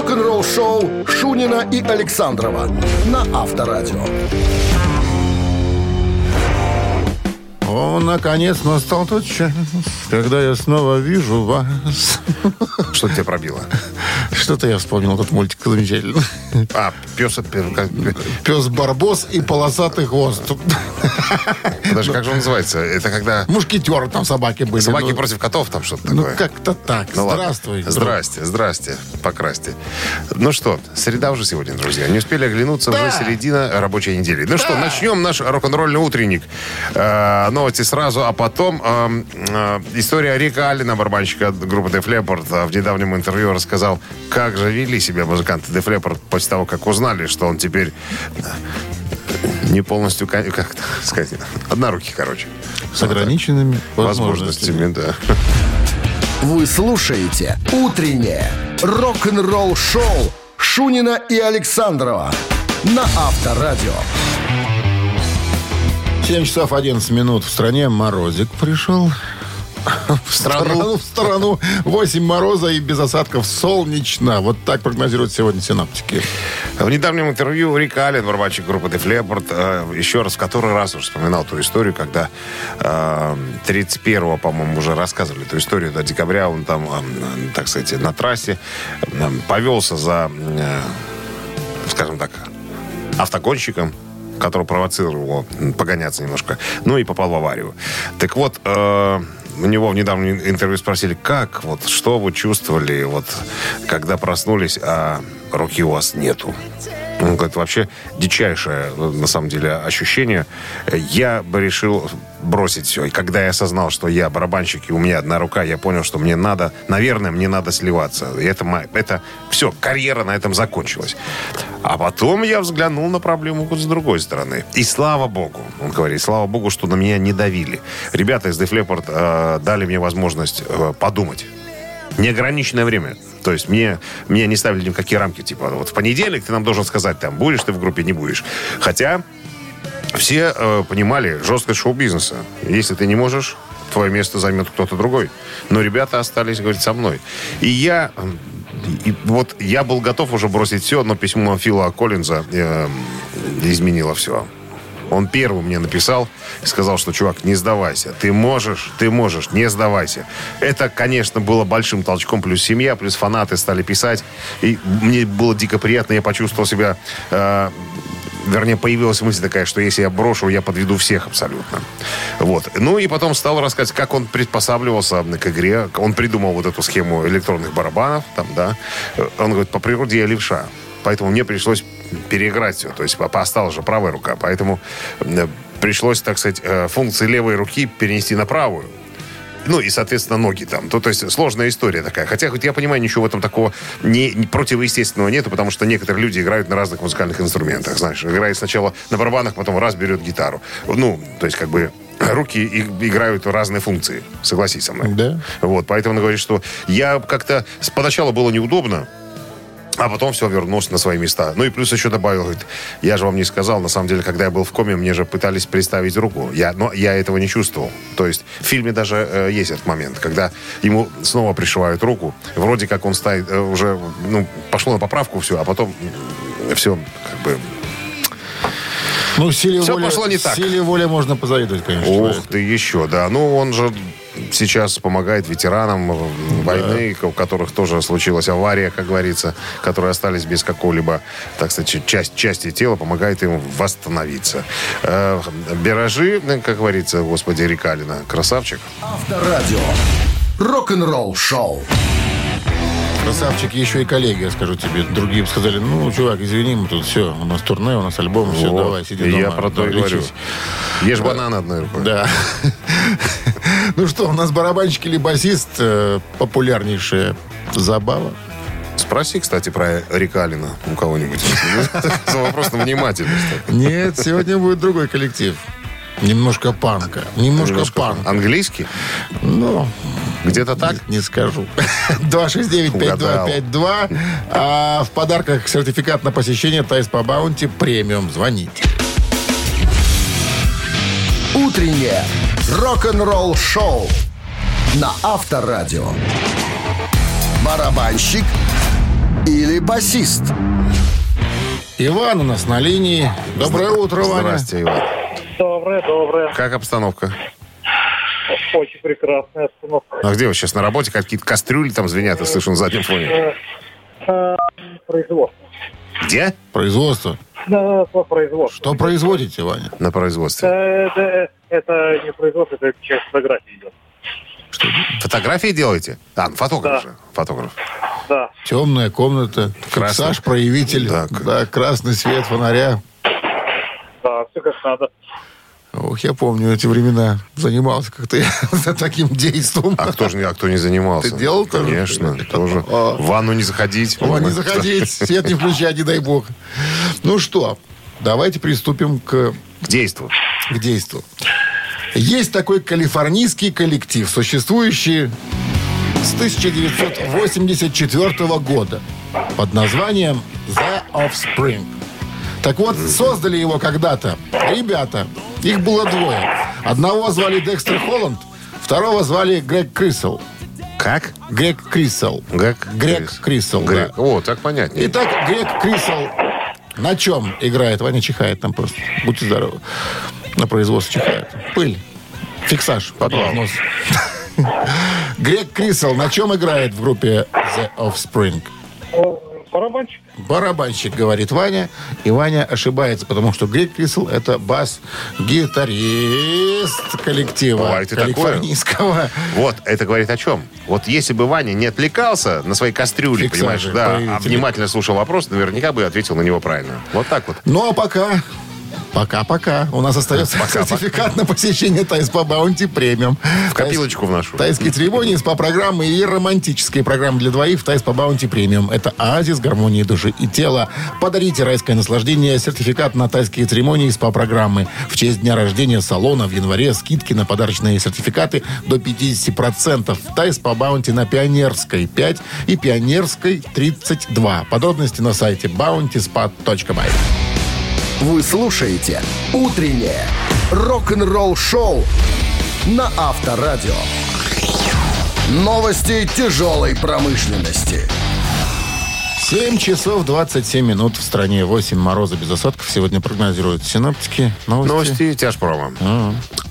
Рок-н-ролл-шоу Шунина и Александрова на Авторадио. О, наконец настал тот час, когда я снова вижу вас. Что тебе пробило? Что-то я вспомнил этот мультик замечательный. А, пес... как- Пес Барбос и полосатый хвост. Подожди, как же он называется? Это когда Мушкетеры там собаки были. собаки Ну, против котов, там что-то Ну, такое? как-то так. Ну. Здравствуй. Здрасте, здрасте, покрасьте. Ну что, среда уже сегодня, друзья. Не успели оглянуться, уже середина рабочей недели. Ну что, начнем наш рок-н-ролльный утренник. Э, новости сразу, а потом э, э, история Рика Аллена, барабанщика группы Def Leppard, в недавнем интервью рассказал, как же вели себя музыканты Def Leppard после того, как узнали, что он теперь э, не полностью, ка- как это сказать, однорукий, короче. С ограниченными возможностями. Возможностями, да. Вы слушаете «Утреннее рок-н-ролл-шоу» Шунина и Александрова на Авторадио. 7 часов 11 минут в стране. Морозик пришел. В страну. В страну. 8 мороза и без осадков солнечно. Вот так прогнозируют сегодня синаптики. В недавнем интервью Рик Аллен, барабанщик группы Leppard, э, еще раз, в который раз уже вспоминал ту историю, когда э, 31-го, по-моему, уже рассказывали эту историю, до декабря он там, э, так сказать, на трассе э, повелся за, э, скажем так, автогонщиком, который провоцировал его погоняться немножко, ну и попал в аварию. Так вот, э, у него в недавнем интервью спросили, как, вот, что вы чувствовали, вот, когда проснулись, а руки у вас нету. Он говорит, вообще дичайшее, на самом деле, ощущение. Я бы решил бросить все. И когда я осознал, что я барабанщик, и у меня одна рука, я понял, что мне надо, наверное, мне надо сливаться. И это, это все, карьера на этом закончилась. А потом я взглянул на проблему с другой стороны. И слава богу, он говорит, слава богу, что на меня не давили. Ребята из Def Leppard э, дали мне возможность э, подумать. Неограниченное время. То есть мне, мне не ставили никакие рамки. Типа, вот в понедельник ты нам должен сказать, там, будешь ты в группе, не будешь. Хотя все э, понимали жесткость шоу-бизнеса. Если ты не можешь, твое место займет кто-то другой. Но ребята остались, говорит, со мной. И я... м, и вот я был готов уже бросить все, но письмо Фила Коллинза э, изменило все. Он первым мне написал и сказал, что, чувак, не сдавайся. Ты можешь, ты можешь, не сдавайся. Это, конечно, было большим толчком. Плюс семья, плюс фанаты стали писать. И мне было дико приятно. Я почувствовал себя... э, вернее, появилась мысль такая, что если я брошу, я подведу всех абсолютно. Вот. Ну и потом стал рассказывать, как он приспосабливался к игре. Он придумал вот эту схему электронных барабанов. Там, да. Он говорит, по природе я левша. Поэтому мне пришлось переиграть все. То есть осталась же правая рука. Поэтому э, пришлось, так сказать, э, функции левой руки перенести на правую. Ну и, соответственно, ноги там. То, то есть сложная история такая. Хотя, хоть я понимаю, ничего в этом такого не, не противоестественного нету, потому что некоторые люди играют на разных музыкальных инструментах. Знаешь, играет сначала на барабанах, потом раз берет гитару. Ну, то есть как бы руки играют разные функции. Согласись со мной. Да. Вот, поэтому он говорит, что я как-то... Поначалу было неудобно, а потом все вернулось на свои места. Ну и плюс еще добавил, говорит, я же вам не сказал, на самом деле, когда я был в коме, мне же пытались приставить руку. Я, но я этого не чувствовал. То есть в фильме даже э, есть этот момент, когда ему снова пришивают руку. Вроде как он стоит, э, уже, ну, пошло на поправку все, а потом все как бы... Ну, силе Всё воли, пошло не так. Силе воли можно позавидовать, конечно. Ух человеку. ты, еще, да. Ну, он же сейчас помогает ветеранам войны, у которых тоже случилась авария, как говорится, которые остались без какого-либо, так сказать, часть, части тела, помогает им восстановиться. Э, Биражи, э, как говорится, господи, Рикалина, красавчик. Авторадио. Рок-н-ролл-шоу. Красавчики еще и коллеги, я скажу тебе. Другие бы сказали, ну, чувак, извини, мы тут все, у нас турне, у нас альбом, все, Вот. давай, сиди И дома. Я про то и говорю. лечись». Ешь банан одной рукой. Да. Ну что, у нас барабанщик или басист э, популярнейшая забава. Спроси, кстати, про Рикалина у кого-нибудь. За вопрос на внимательность. Нет, сегодня будет другой коллектив. Немножко панка. Немножко, Немножко панка. Английский? Ну, Где-то так? не, не скажу. 269-5252. А в подарках сертификат на посещение Тайс по Баунти премиум. Звоните. Утреннее рок-н-ролл-шоу на Авторадио. Барабанщик или басист? Иван у нас на линии. Доброе утро, Ваня. Здрасте, Иван. Доброе, доброе. Как обстановка? Очень прекрасная обстановка. А где вы сейчас на работе? Какие-то кастрюли там звенят, я слышу на заднем фоне. Э, Производство. Где? Производство. Да, по производству. Что производите, Ваня? На производстве. Э, Это, это не производство, это часть фотографии идет. Фотографии делаете? А, ну, фотограф Да. же. Фотограф. Да. Темная комната, Красный. фиксаж, проявитель, Да, да, красный свет фонаря. Да, все как надо. Ох, я помню эти времена. Занимался как-то я таким действом. А кто же не, а кто не занимался? Ты делал тоже? Конечно, тоже. А. В ванну не заходить. О, не заходить, свет не включать, не дай бог. Ну что, давайте приступим к, К действу. к действию. Есть такой калифорнийский коллектив, существующий с 1984 года под названием The Offspring. Так вот, создали его когда-то ребята. Их было двое. Одного звали Декстер Холланд, второго звали Грег Крисел. Как? Грег Крисел. Грег? Грег Крисел, да. Грег. О, так понятнее. Итак, Грег Крисел на чем играет? Ваня чихает там просто. Будьте здоровы. На производстве чихает. Пыль. Фиксаж. Нос. Грег Крисел на чем играет в группе The Offspring? Барабанщик. Барабанщик, говорит Ваня. И Ваня ошибается, потому что Грег Крисел это бас-гитарист коллектива Бывает и такое. калифорнийского. Вот, это говорит о чем? Вот если бы Ваня не отвлекался на своей кастрюле, Фиксажи, понимаешь, да, а внимательно слушал вопрос, наверняка бы ответил на него правильно. Вот так вот. Ну а пока, пока-пока. У нас остается Пока-пока. сертификат на посещение Тай СПА Баунти премиум. В копилочку в нашу. Тайские церемонии, СПА-программы и романтические программы для двоих в Тай СПА Баунти премиум. Это оазис гармонии души и тела. Подарите райское наслаждение, сертификат на тайские церемонии и СПА-программы. В честь дня рождения салона в январе скидки на подарочные сертификаты до 50%. Тай СПА Баунти на Пионерской 5 и Пионерской 32. Подробности на сайте bountyspa.by. Вы слушаете «Утреннее рок-н-ролл-шоу» на Авторадио. Новости тяжелой промышленности. 7 часов 27 минут в стране. 8 мороза без осадков. Сегодня прогнозируют синоптики. Новости. Новости тяжпрома.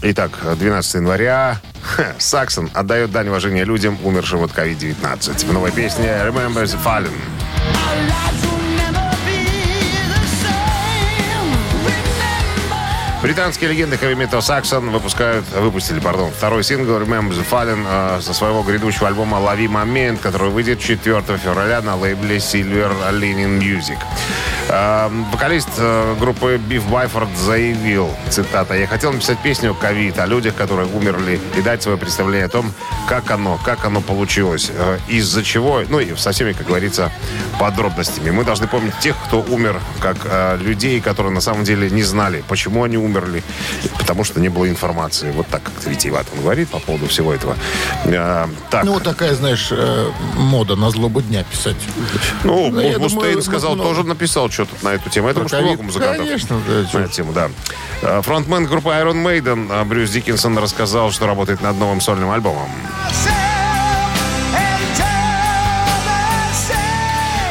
Итак, 12 января. Ха, Саксон отдает дань уважения людям, умершим от COVID-19. В новой песне «Remember the Fallen». Британские легенды хэви метал Саксон выпускают, выпустили, пардон, второй сингл Remember the Fallen э, со своего грядущего альбома «Лови момент», который выйдет 4 февраля на лейбле Silver Lining Music. Э, вокалист э, группы Биф Байфорд заявил, цитата, «Я хотел написать песню «Ковид» о людях, которые умерли, и дать свое представление о том, как оно, как оно получилось, э, из-за чего, ну и со всеми, как говорится, подробностями. Мы должны помнить тех, кто умер, как э, людей, которые на самом деле не знали, почему они умерли, потому что не было информации. Вот так как-то Витиеват он говорит по поводу всего этого. Так, Ну, вот такая, знаешь, мода на злобу дня писать. ну, Мустейн сказал, тоже написал что-то на эту тему. Это уж много музыкантов. Конечно, да, на эту тему, да. Э, Фронтмен группы Iron Maiden э, Брюс Диккенсон рассказал, что работает над новым сольным альбомом.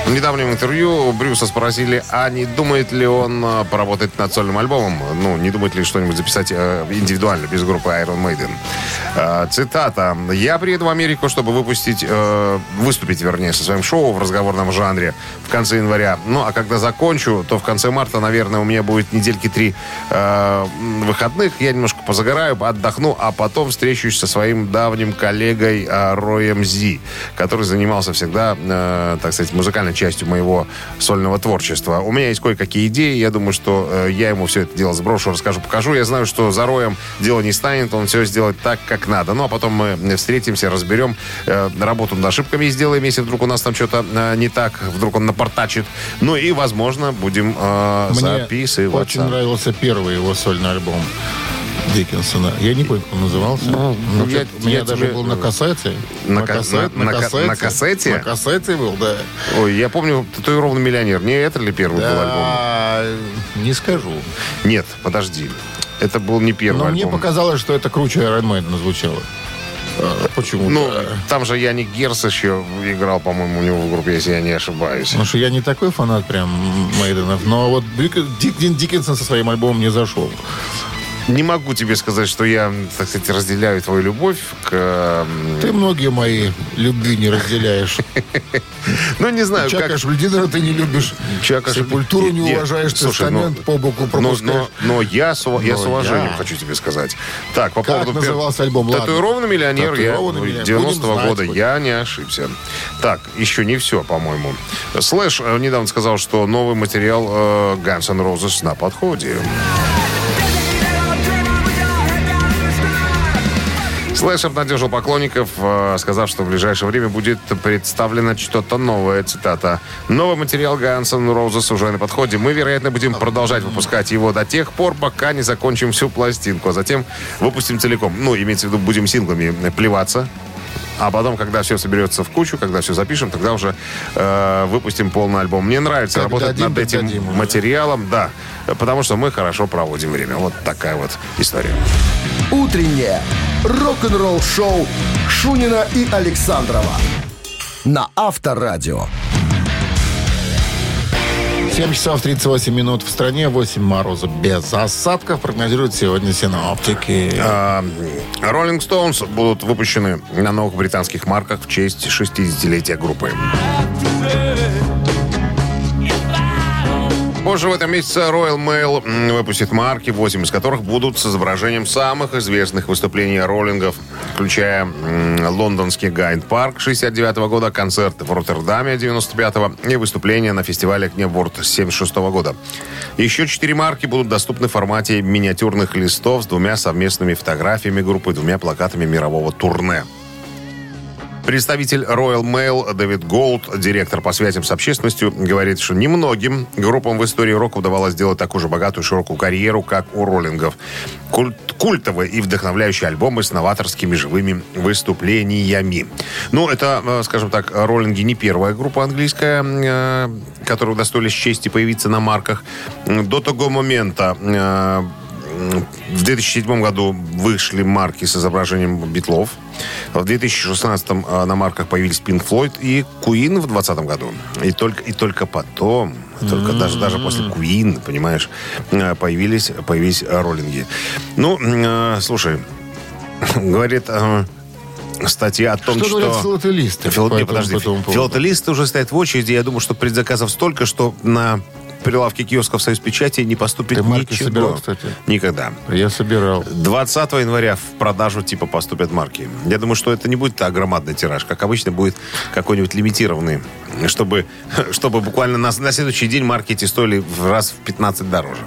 В недавнем интервью Брюса спросили, а не думает ли он э, поработать над сольным альбомом? Ну, не думает ли что-нибудь записать э, индивидуально, без группы Iron Maiden? Э, Цитата. «Я приеду в Америку, чтобы выпустить, выступить, вернее, со своим шоу в разговорном жанре в конце января. Ну, а когда закончу, то в конце марта, наверное, у меня будет недельки три выходных. Я немножко позагораю, отдохну, а потом встречусь со своим давним коллегой Роем Зи, который занимался всегда, так сказать, музыкальной частью моего сольного творчества. У меня есть кое-какие идеи. Я думаю, что э, я ему все это дело сброшу, расскажу, покажу. Я знаю, что за Роем дело не станет. Он все сделает так, как надо. Ну, а потом мы встретимся, разберем э, работу над ошибками и сделаем, если вдруг у нас там что-то э, не так, вдруг он напортачит. Ну и, возможно, будем э, Мне записываться. очень нравился первый его сольный альбом Диккенсона. Я не помню, как он назывался. Ну, я- чё-то у меня я даже тебе- был на кассете. На ка- на- на ка- на кассете? На кассете был, да. Ой, я помню, татуированный миллионер. Не это ли первый был альбом? Да, не скажу. Нет, подожди. Это был не первый Но мне альбом. показалось, что это круче Iron Maiden звучало. А, Почему? Ну, да? там же Яник Герс еще играл, по-моему, у него в группе, если я не ошибаюсь. Потому что я не такой фанат прям Мейденов, но вот Дик- Дик- Диккенсон со своим альбомом не зашел. Не могу тебе сказать, что я, так сказать, разделяю твою любовь к... м, Ты многие мои любви не разделяешь. Ну, не знаю, как... Чака Шульдинера ты не любишь. Чака Сепультуру не уважаешь, слушай, тестамент ну, по боку пропускаешь. но, я, с, уважением хочу тебе сказать. Так, по Как поводу... назывался альбом? Татуированный миллионер. Я, Татуированный миллионер. 90-го Будем знать года. Я не ошибся. Так, еще не все, по-моему. Слэш э, недавно сказал, что новый материал э, Guns N' Roses на подходе. Слэш обнадежил поклонников, э, сказав, что в ближайшее время будет представлено что-то новое. Цитата. «Новый материал N' Roses уже на подходе. Мы, вероятно, будем продолжать выпускать его до тех пор, пока не закончим всю пластинку, а затем выпустим целиком. Ну, имеется в виду, будем синглами плеваться, а потом, когда все соберется в кучу, когда все запишем, тогда уже э, выпустим полный альбом. Мне нравится Как работать дадим, над этим дадим материалом, да, потому что мы хорошо проводим время. Вот такая вот история. Утреннее рок-н-ролл-шоу Шунина и Александрова на Авторадио. 7 часов 38 минут в стране, 8 мороза без осадков, прогнозируют сегодня синоптики. А, Rolling Stones будут выпущены на новых британских марках в честь 60-летия группы. Позже в этом месяце Royal Mail выпустит марки, 8 из которых будут с изображением самых известных выступлений роллингов, включая лондонский Гайд Парк 69 года, концерт в Роттердаме 95-го и выступление на фестивале Кнеборд 76 года. Еще четыре марки будут доступны в формате миниатюрных листов с двумя совместными фотографиями группы и двумя плакатами мирового турне. Представитель Royal Mail Дэвид Голд, директор по связям с общественностью, говорит, что немногим группам в истории рока удавалось сделать такую же богатую широкую карьеру, как у роллингов. Культ, культовые и вдохновляющие альбомы с новаторскими живыми выступлениями. Ну, это, э, скажем так, роллинги не первая группа английская, э, которая удостоились чести появиться на марках. До того момента э, в 2007 году вышли марки с изображением битлов. В 2016 э, на марках появились Pink Floyd и Queen в 2020 году. И только, и только потом, только даже, даже после Queen, понимаешь, э, появились, появились роллинги. Ну, э, слушай, говорит э, статья о том, Что что... говорят филателисты? Фил- по не, этому- подожди, филателисты уже стоят в очереди. Я думаю, что предзаказов столько, что на прилавке киосков «Союз печати» не поступит Ты марки ничего. собирал, кстати? Никогда. Я собирал. 20 января в продажу типа поступят марки. Я думаю, что это не будет так громадный тираж. Как обычно, будет какой-нибудь лимитированный. Чтобы, чтобы буквально на, на следующий день марки эти стоили в раз в 15 дороже.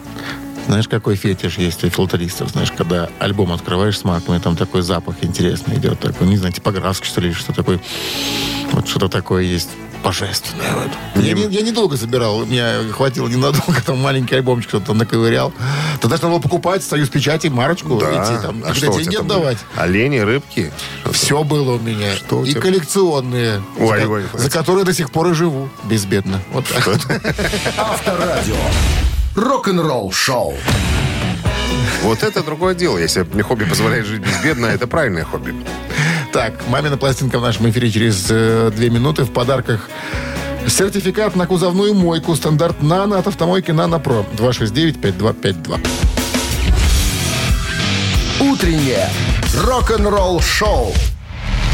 Знаешь, какой фетиш есть у филтеристов? Знаешь, когда альбом открываешь с марками, там такой запах интересный идет. Такой, не знаю, типографский, что ли, или что такое. Вот что-то такое есть божественное. Вот. Я, не, я недолго собирал. Меня хватило ненадолго. Там маленький альбомчик кто-то наковырял. Тогда же надо было покупать союз печати, марочку, идти там. а что у деньги отдавать. были? Олени, рыбки? Все было у меня. Что у и тебя? коллекционные. Ой, за, ой, за которые до сих пор и живу. Безбедно. Вот так. Авторадио. Рок-н-ролл-шоу. Вот это другое дело. Если мне хобби позволяет жить безбедно, это правильное хобби. Так, мамина пластинка в нашем эфире через э, две минуты. В подарках сертификат на кузовную мойку. Стандарт «Нано» от автомойки «Нано Про». 269-5252. Утреннее рок-н-ролл-шоу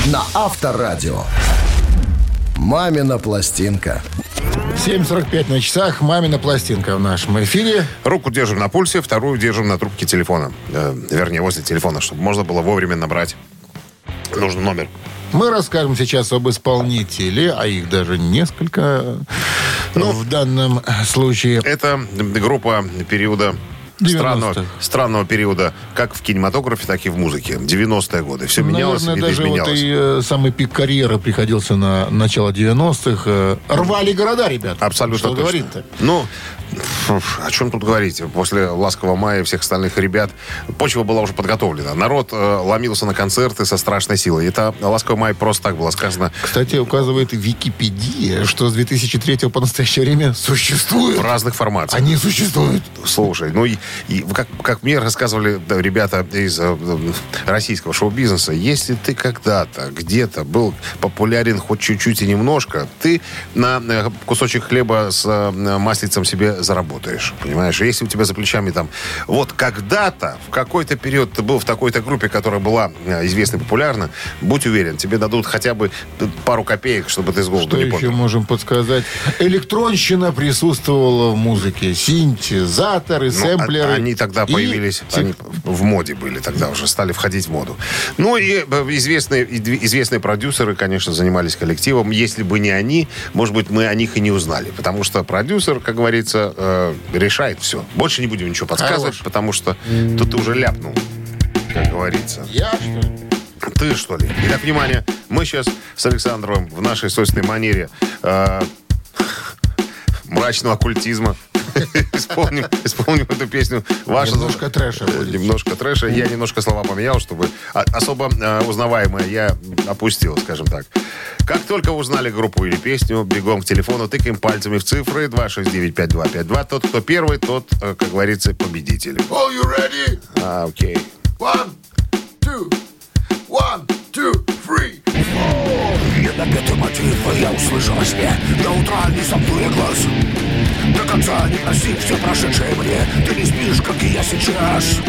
на Авторадио. «Мамина пластинка». 7.45 на часах. Мамина пластинка в нашем эфире. Руку держим на пульсе, вторую держим на трубке телефона. Э, вернее, возле телефона, чтобы можно было вовремя набрать нужный номер. Мы расскажем сейчас об исполнителе, а их даже несколько ну, в данном случае. Это группа периода 90-х. странного, странного периода, как в кинематографе, так и в музыке. 90-е годы. Все менялось Наверное, и даже вот изменялось. и э, самый пик карьеры приходился на начало 90-х. Э, рвали города, ребята. Абсолютно Что точно. говорить-то? Ну, о чем тут говорить? После «Ласкового мая» и всех остальных ребят почва была уже подготовлена. Народ э, ломился на концерты со страшной силой. Это «Ласковый май» просто так было сказано. Кстати, указывает Википедия, что с 2003 по настоящее время существует. В разных формациях. Они существуют. Слушай, ну и, и как, как мне рассказывали да, ребята из э, российского шоу-бизнеса, если ты когда-то где-то был популярен хоть чуть-чуть и немножко, ты на э, кусочек хлеба с э, маслицем себе заработаешь, понимаешь? Если у тебя за плечами там... Вот когда-то, в какой-то период ты был в такой-то группе, которая была э, известна и популярна, будь уверен, тебе дадут хотя бы пару копеек, чтобы ты с голоду Что не еще помер. можем подсказать? Электронщина присутствовала в музе синтезаторы, Ну, сэмплеры. Они тогда И появились, тех- они в моде были тогда уже, стали входить в моду. Ну и э, известные, известные продюсеры, конечно, занимались коллективом. Если бы не они, может быть, мы о них и не узнали. Потому что продюсер, как говорится, э, решает все. Больше не будем ничего подсказывать, Хорош. потому что тут ты уже ляпнул, как говорится. Я, что ли? Ты что ли? Итак, внимание, мы сейчас с Александром в нашей собственной манере э, мрачного оккультизма исполним, исполним эту песню. Ваша Немножко трэша будет. Немножко трэша. Я немножко слова поменял, чтобы а- особо э, узнаваемое я опустил, скажем так. Как только узнали группу или песню, бегом к телефону, тыкаем пальцами в цифры 269-5252. Тот, кто первый, тот, э, как говорится, победитель. All you ready? А, окей. One, two, one, two, three. Недопетый мотив я услышал во сне До утра не сомкнуя глаз До конца не проси все прошедшее мне Ты не спишь, как и я сейчас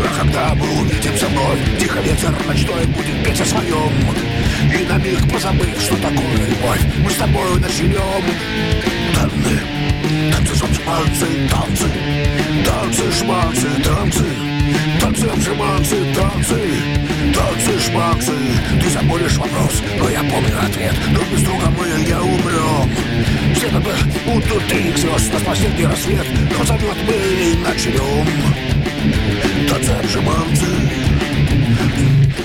А когда мы увидимся вновь Тихо ветер ночной будет петь о своем И на миг позабыв, что такое любовь Мы с тобою начнем Танцы, танцы, шманцы, танцы Танцы, шманцы, танцы Танцы, шманцы, танцы Танцы, шманцы Ты забудешь вопрос, но я помню ответ. Друг без друга мы не умрем Все как бы будут три звезд На последний рассвет Но зовет мы и начнем Танцы, шманцы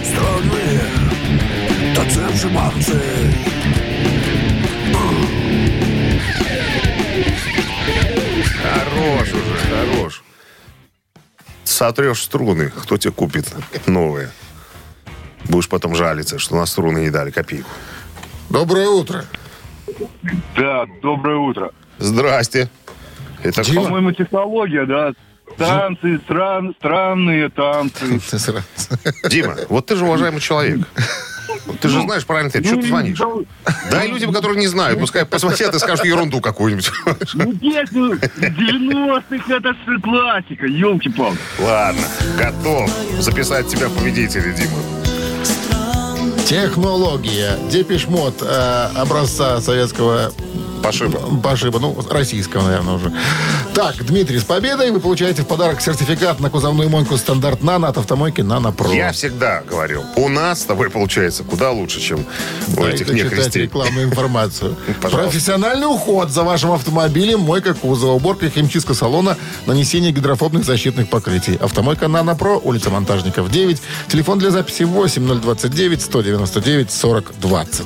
Странные. Танцы, шманцы Хорош уже, хорош. Сотрешь струны, кто тебе купит новые? Будешь потом жалиться, что на струны не дали копейку. Доброе утро. Да, доброе утро. Здрасте. Это кто? По-моему, технология, да. Танцы, стран, странные танцы. Дима, вот ты же уважаемый человек. Ты же знаешь правильно ответ. Что ты звонишь? Ну, Дай людям, которые не знают, пускай посмотрят и скажут ерунду какую-нибудь. Ну, песню 90-х, это же классика, елки-палки. Ладно, готов записать тебя в победителя, Дима. Технология. Депешмот э, образца советского Пошиба. пошиба. Ну, российского, наверное, уже. Так, Дмитрий, с победой вы получаете в подарок сертификат на кузовную мойку стандарт «Нано» от автомойки «Нано Про». Я всегда говорил, у нас с тобой получается куда лучше, чем у Дай-ка этих нехристей. рекламную информацию. Профессиональный уход за вашим автомобилем, мойка кузова, уборка и химчистка салона, нанесение гидрофобных защитных покрытий. Автомойка «Нано Про», улица Монтажников, 9. Телефон для записи 8029 199 40 20.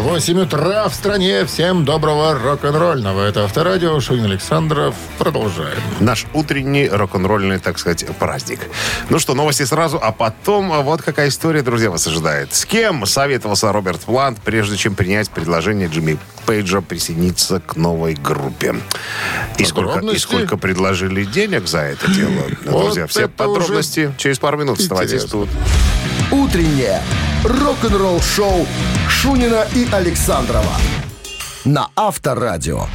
8 утра в стране. Всем доброго рок-н-ролльного. Это Авторадио. Шунин Александров. Продолжаем. Наш утренний рок-н-ролльный, так сказать, праздник. Ну что, новости сразу, а потом а, вот какая история, друзья, вас ожидает. С кем советовался Роберт Плант, прежде чем принять предложение Джимми Пейджа присоединиться к новой группе? И сколько, и сколько предложили денег за это дело? Ну, Вот Друзья, все это подробности через пару минут. Интересно. тут. Утреннее рок-н-ролл-шоу Шунина и Александрова на Авторадио.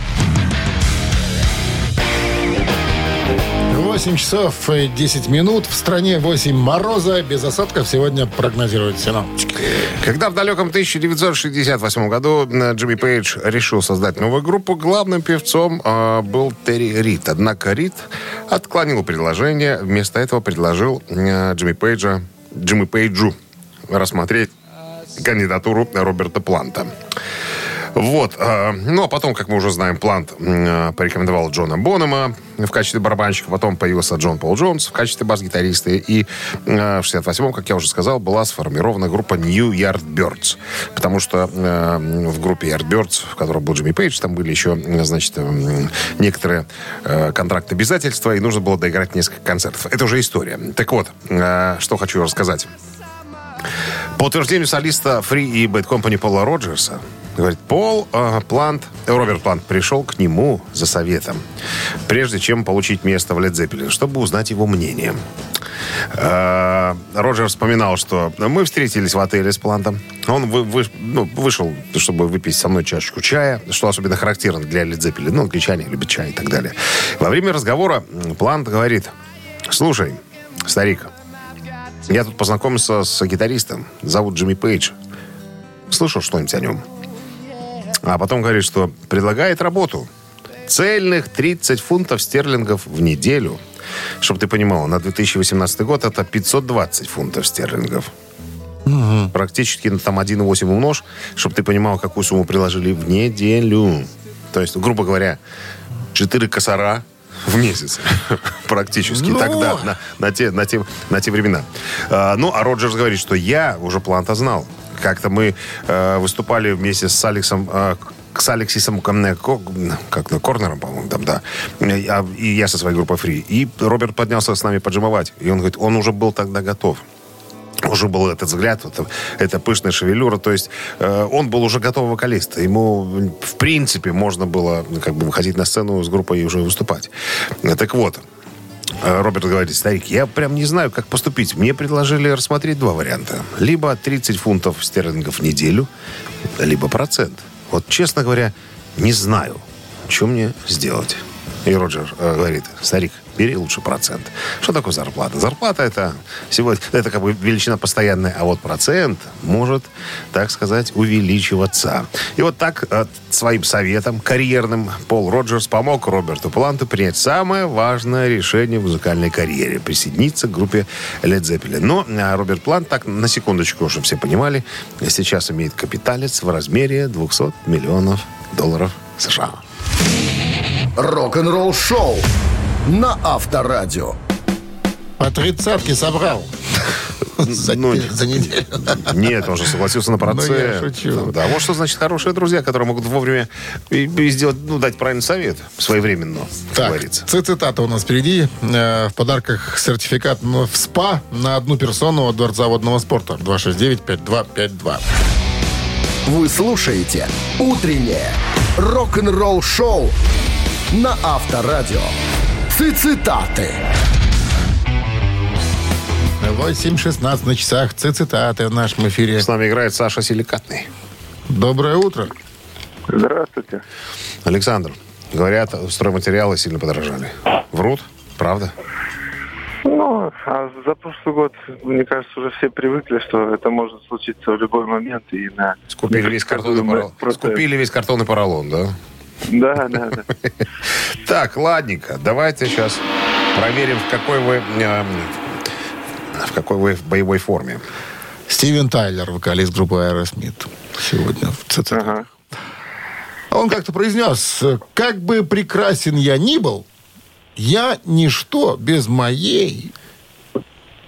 8 часов и 10 минут. В стране 8 мороза. Без осадков сегодня прогнозируют синоптики. Когда в далеком 1968 году Джимми Пейдж решил создать новую группу, главным певцом э, был Терри Рид. Однако Рид отклонил предложение. Вместо этого предложил э, Джимми Пейджа, Джимми Пейджу рассмотреть кандидатуру Роберта Планта. Вот. э, Ну, а потом, как мы уже знаем, Плант э, порекомендовал Джона Бонома в качестве барабанщика. Потом появился Джон Пол Джонс в качестве бас-гитариста. И э, в 68-м, как я уже сказал, была сформирована группа New Yardbirds. Потому что в группе Yardbirds, в которой был Джимми Пейдж, там были еще, значит, некоторые контракты обязательства, и нужно было доиграть несколько концертов. Это уже история. Так вот, что хочу рассказать. По утверждению солиста Free и Bad Company Пола Роджерса, говорит, Пол э, Плант, э, Роберт Плант пришел к нему за советом, прежде чем получить место в Led Zeppelin, чтобы узнать его мнение. Э, Роджер вспоминал, что мы встретились в отеле с Плантом. Он вы- вы- ну, вышел, чтобы выпить со мной чашечку чая, что особенно характерно для Led Zeppelin. Ну, англичане любят чай и так далее. Во время разговора Плант говорит, слушай, старик, я тут познакомился с гитаристом. Зовут Джимми Пейдж. Слышал что-нибудь о нем? А потом говорит, что предлагает работу. Цельных 30 фунтов стерлингов в неделю. Чтобы ты понимал, на 2018 год это 520 фунтов стерлингов. Практически ну, там 1,8 умножь, чтобы ты понимал, какую сумму приложили в неделю. То есть, грубо говоря, 4 косара в месяц. Практически. Ну. Тогда, на, на те, на, те, на те времена. А, ну, а Роджерс говорит, что я уже план-то знал. Как-то мы э, выступали вместе с Алексом э, с Алексисом как на Корнером, по-моему, там, да. А- и я со своей группой Фри. И Роберт поднялся с нами поджимовать. И он говорит, он уже был тогда готов уже был этот взгляд, вот, эта пышная шевелюра, то есть э, он был уже готовый вокалист. Ему, в принципе, можно было ну, как бы выходить на сцену с группой и уже выступать. Так вот, э, Роберт говорит, старик, я прям не знаю, как поступить. Мне предложили рассмотреть два варианта. Либо 30 фунтов стерлингов в неделю, либо процент. Вот, честно говоря, не знаю, что мне сделать. И Роджер э, говорит, старик, бери лучше процент. Что такое зарплата? Зарплата это сегодня, это как бы величина постоянная, а вот процент может, так сказать, увеличиваться. И вот так э, своим советом карьерным Пол Роджерс помог Роберту Планту принять самое важное решение в музыкальной карьере – присоединиться к группе Led Zeppelin. Но э, Роберт Плант, так на секундочку, чтобы все понимали, сейчас имеет капиталец в размере 200 миллионов долларов США. Рок-н-ролл шоу на Авторадио. По тридцатке собрал. За, Ну, за неделю. Нет, он же согласился на процент. Ну, я шучу. Да, вот что значит хорошие друзья, которые могут вовремя и, и сделать, ну, дать правильный совет своевременно, как Так, говорится. цитата у нас впереди. Э, В подарках сертификат в СПА на одну персону от Дворца водного спорта. 269-5252. Вы слушаете «Утреннее рок-н-ролл-шоу» на Авторадио. Цитаты. 8.16 на часах. Ц- Цитаты в нашем эфире. С нами играет Саша Силикатный. Доброе утро. Здравствуйте. Александр, говорят, стройматериалы сильно подорожали. Врут? Правда? Ну, а за прошлый год, мне кажется, уже все привыкли, что это может случиться в любой момент и на... Скупили весь картон и поролон. Просто- Скупили весь картон и поролон, да? Да, да, да. Так, ладненько. Давайте сейчас проверим, в какой вы... э, в какой вы боевой форме. Стивен Тайлер, вокалист группы Aerosmith. Сегодня в цитатах. Ага. Он как-то произнес, как бы прекрасен я ни был, я ничто без моей...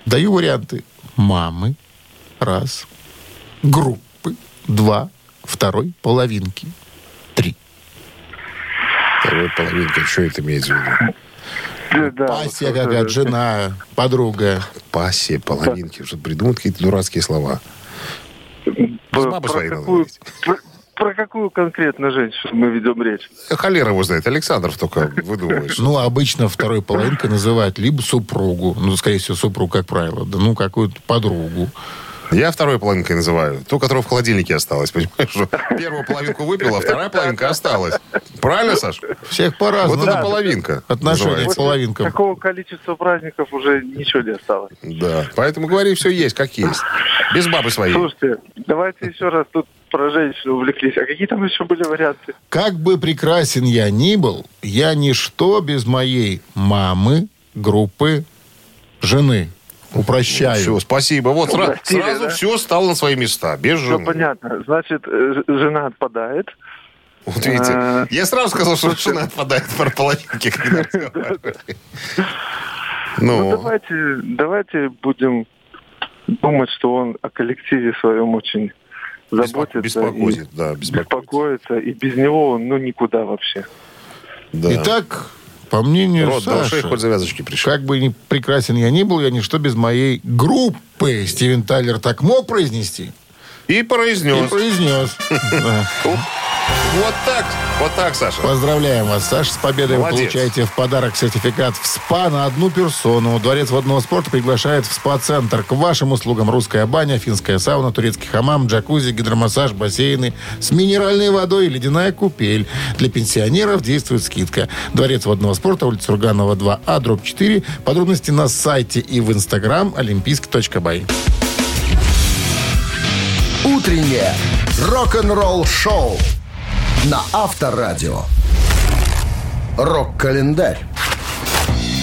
Даю варианты. Мамы. Раз. Группы. Два. Второй. Половинки. Три. Второй половинка, что это имеется в виду? Да, Пассия вот, какая-то, да, жена, подруга. Пассия, половинки. Что придумают какие-то дурацкие слова. С Про, про какую, про, про какую конкретно женщину мы ведем речь? Холера его знает. Александров только выдумывает. Ну, обычно второй половинкой называют либо супругу, ну, скорее всего, супруг, как правило, да, ну, какую-то подругу. Я второй половинкой называю. Ту, которая в холодильнике осталась. Понимаешь, что первую половинку выпил, а вторая половинка осталась. Правильно, Саш? Всех Вот по-разному. это половинка. Отношения называется. к половинкам. Такого количества праздников уже ничего не осталось. Да. Поэтому говори, все есть, как есть. Без бабы своей. Слушайте, давайте еще раз тут про женщину увлеклись. А какие там еще были варианты? Как бы прекрасен я ни был, я ничто без моей мамы, группы, жены. Упрощаю. Все, спасибо. Вот сра- Угостили, сразу да? все стало на свои места. Без Все жены. понятно. Значит, э, жена отпадает. Вот видите, А. я сразу сказал, что жена отпадает по половинке. когда разговаривает. Ну, Ну, давайте, давайте будем думать, что он о коллективе своем очень заботится. беспокоит, и да, беспокоит. беспокоится. И без него он, ну, никуда вообще. да. Итак, по мнению Рот Саши, хоть завязочки пришел. как бы ни прекрасен я ни был, я ничто без моей группы. Стивен Тайлер так мог произнести? И И произнес. произнес. Да. Вот так, вот так, Саша. Поздравляем вас, Саша, с победой. Вы Молодец. получаете в подарок сертификат в СПА на одну персону. Дворец водного спорта приглашает в СПА-центр. К вашим услугам русская баня, финская сауна, турецкий хамам, джакузи, гидромассаж, бассейны с минеральной водой и ледяная купель. Для пенсионеров действует скидка. Дворец водного спорта, улица Руганова 2А, дробь 4. Подробности на сайте и в инстаграм олимпийский.бай. Утреннее рок-н-ролл-шоу на Авторадио. Рок-календарь.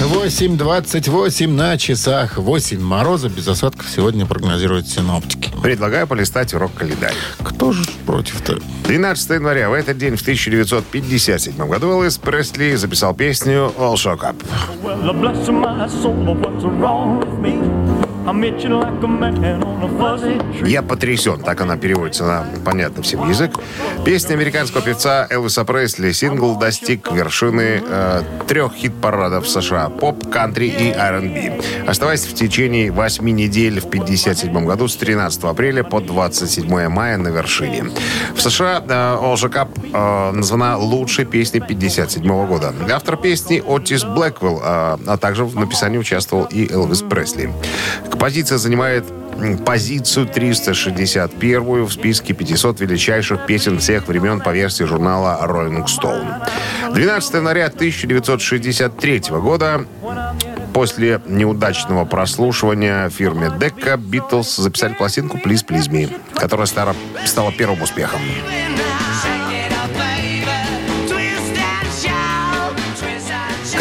8.28 на часах. 8 мороза без осадков сегодня прогнозируют синоптики. Предлагаю полистать урок-календарь. Кто же против-то? 12 января. В этот день, в 1957 году, Элвис Пресли записал песню «All Shook Up». Well, «Я потрясен», так она переводится на понятный всем язык. Песня американского певца Элвиса Пресли. Сингл достиг вершины э, трех хит-парадов США – поп, кантри и R&B. Оставаясь в течение восьми недель в 1957 году с 13 апреля по 27 мая на вершине. В США э, All э, названа лучшей песней 1957 года. Автор песни Отис Блэквелл, э, а также в написании участвовал и Элвис Пресли. Композиция занимает позицию 361 в списке 500 величайших песен всех времен по версии журнала Rolling Stone. 12 января 1963 года После неудачного прослушивания фирме Decca Beatles записали пластинку «Please, Please Me», которая стала первым успехом.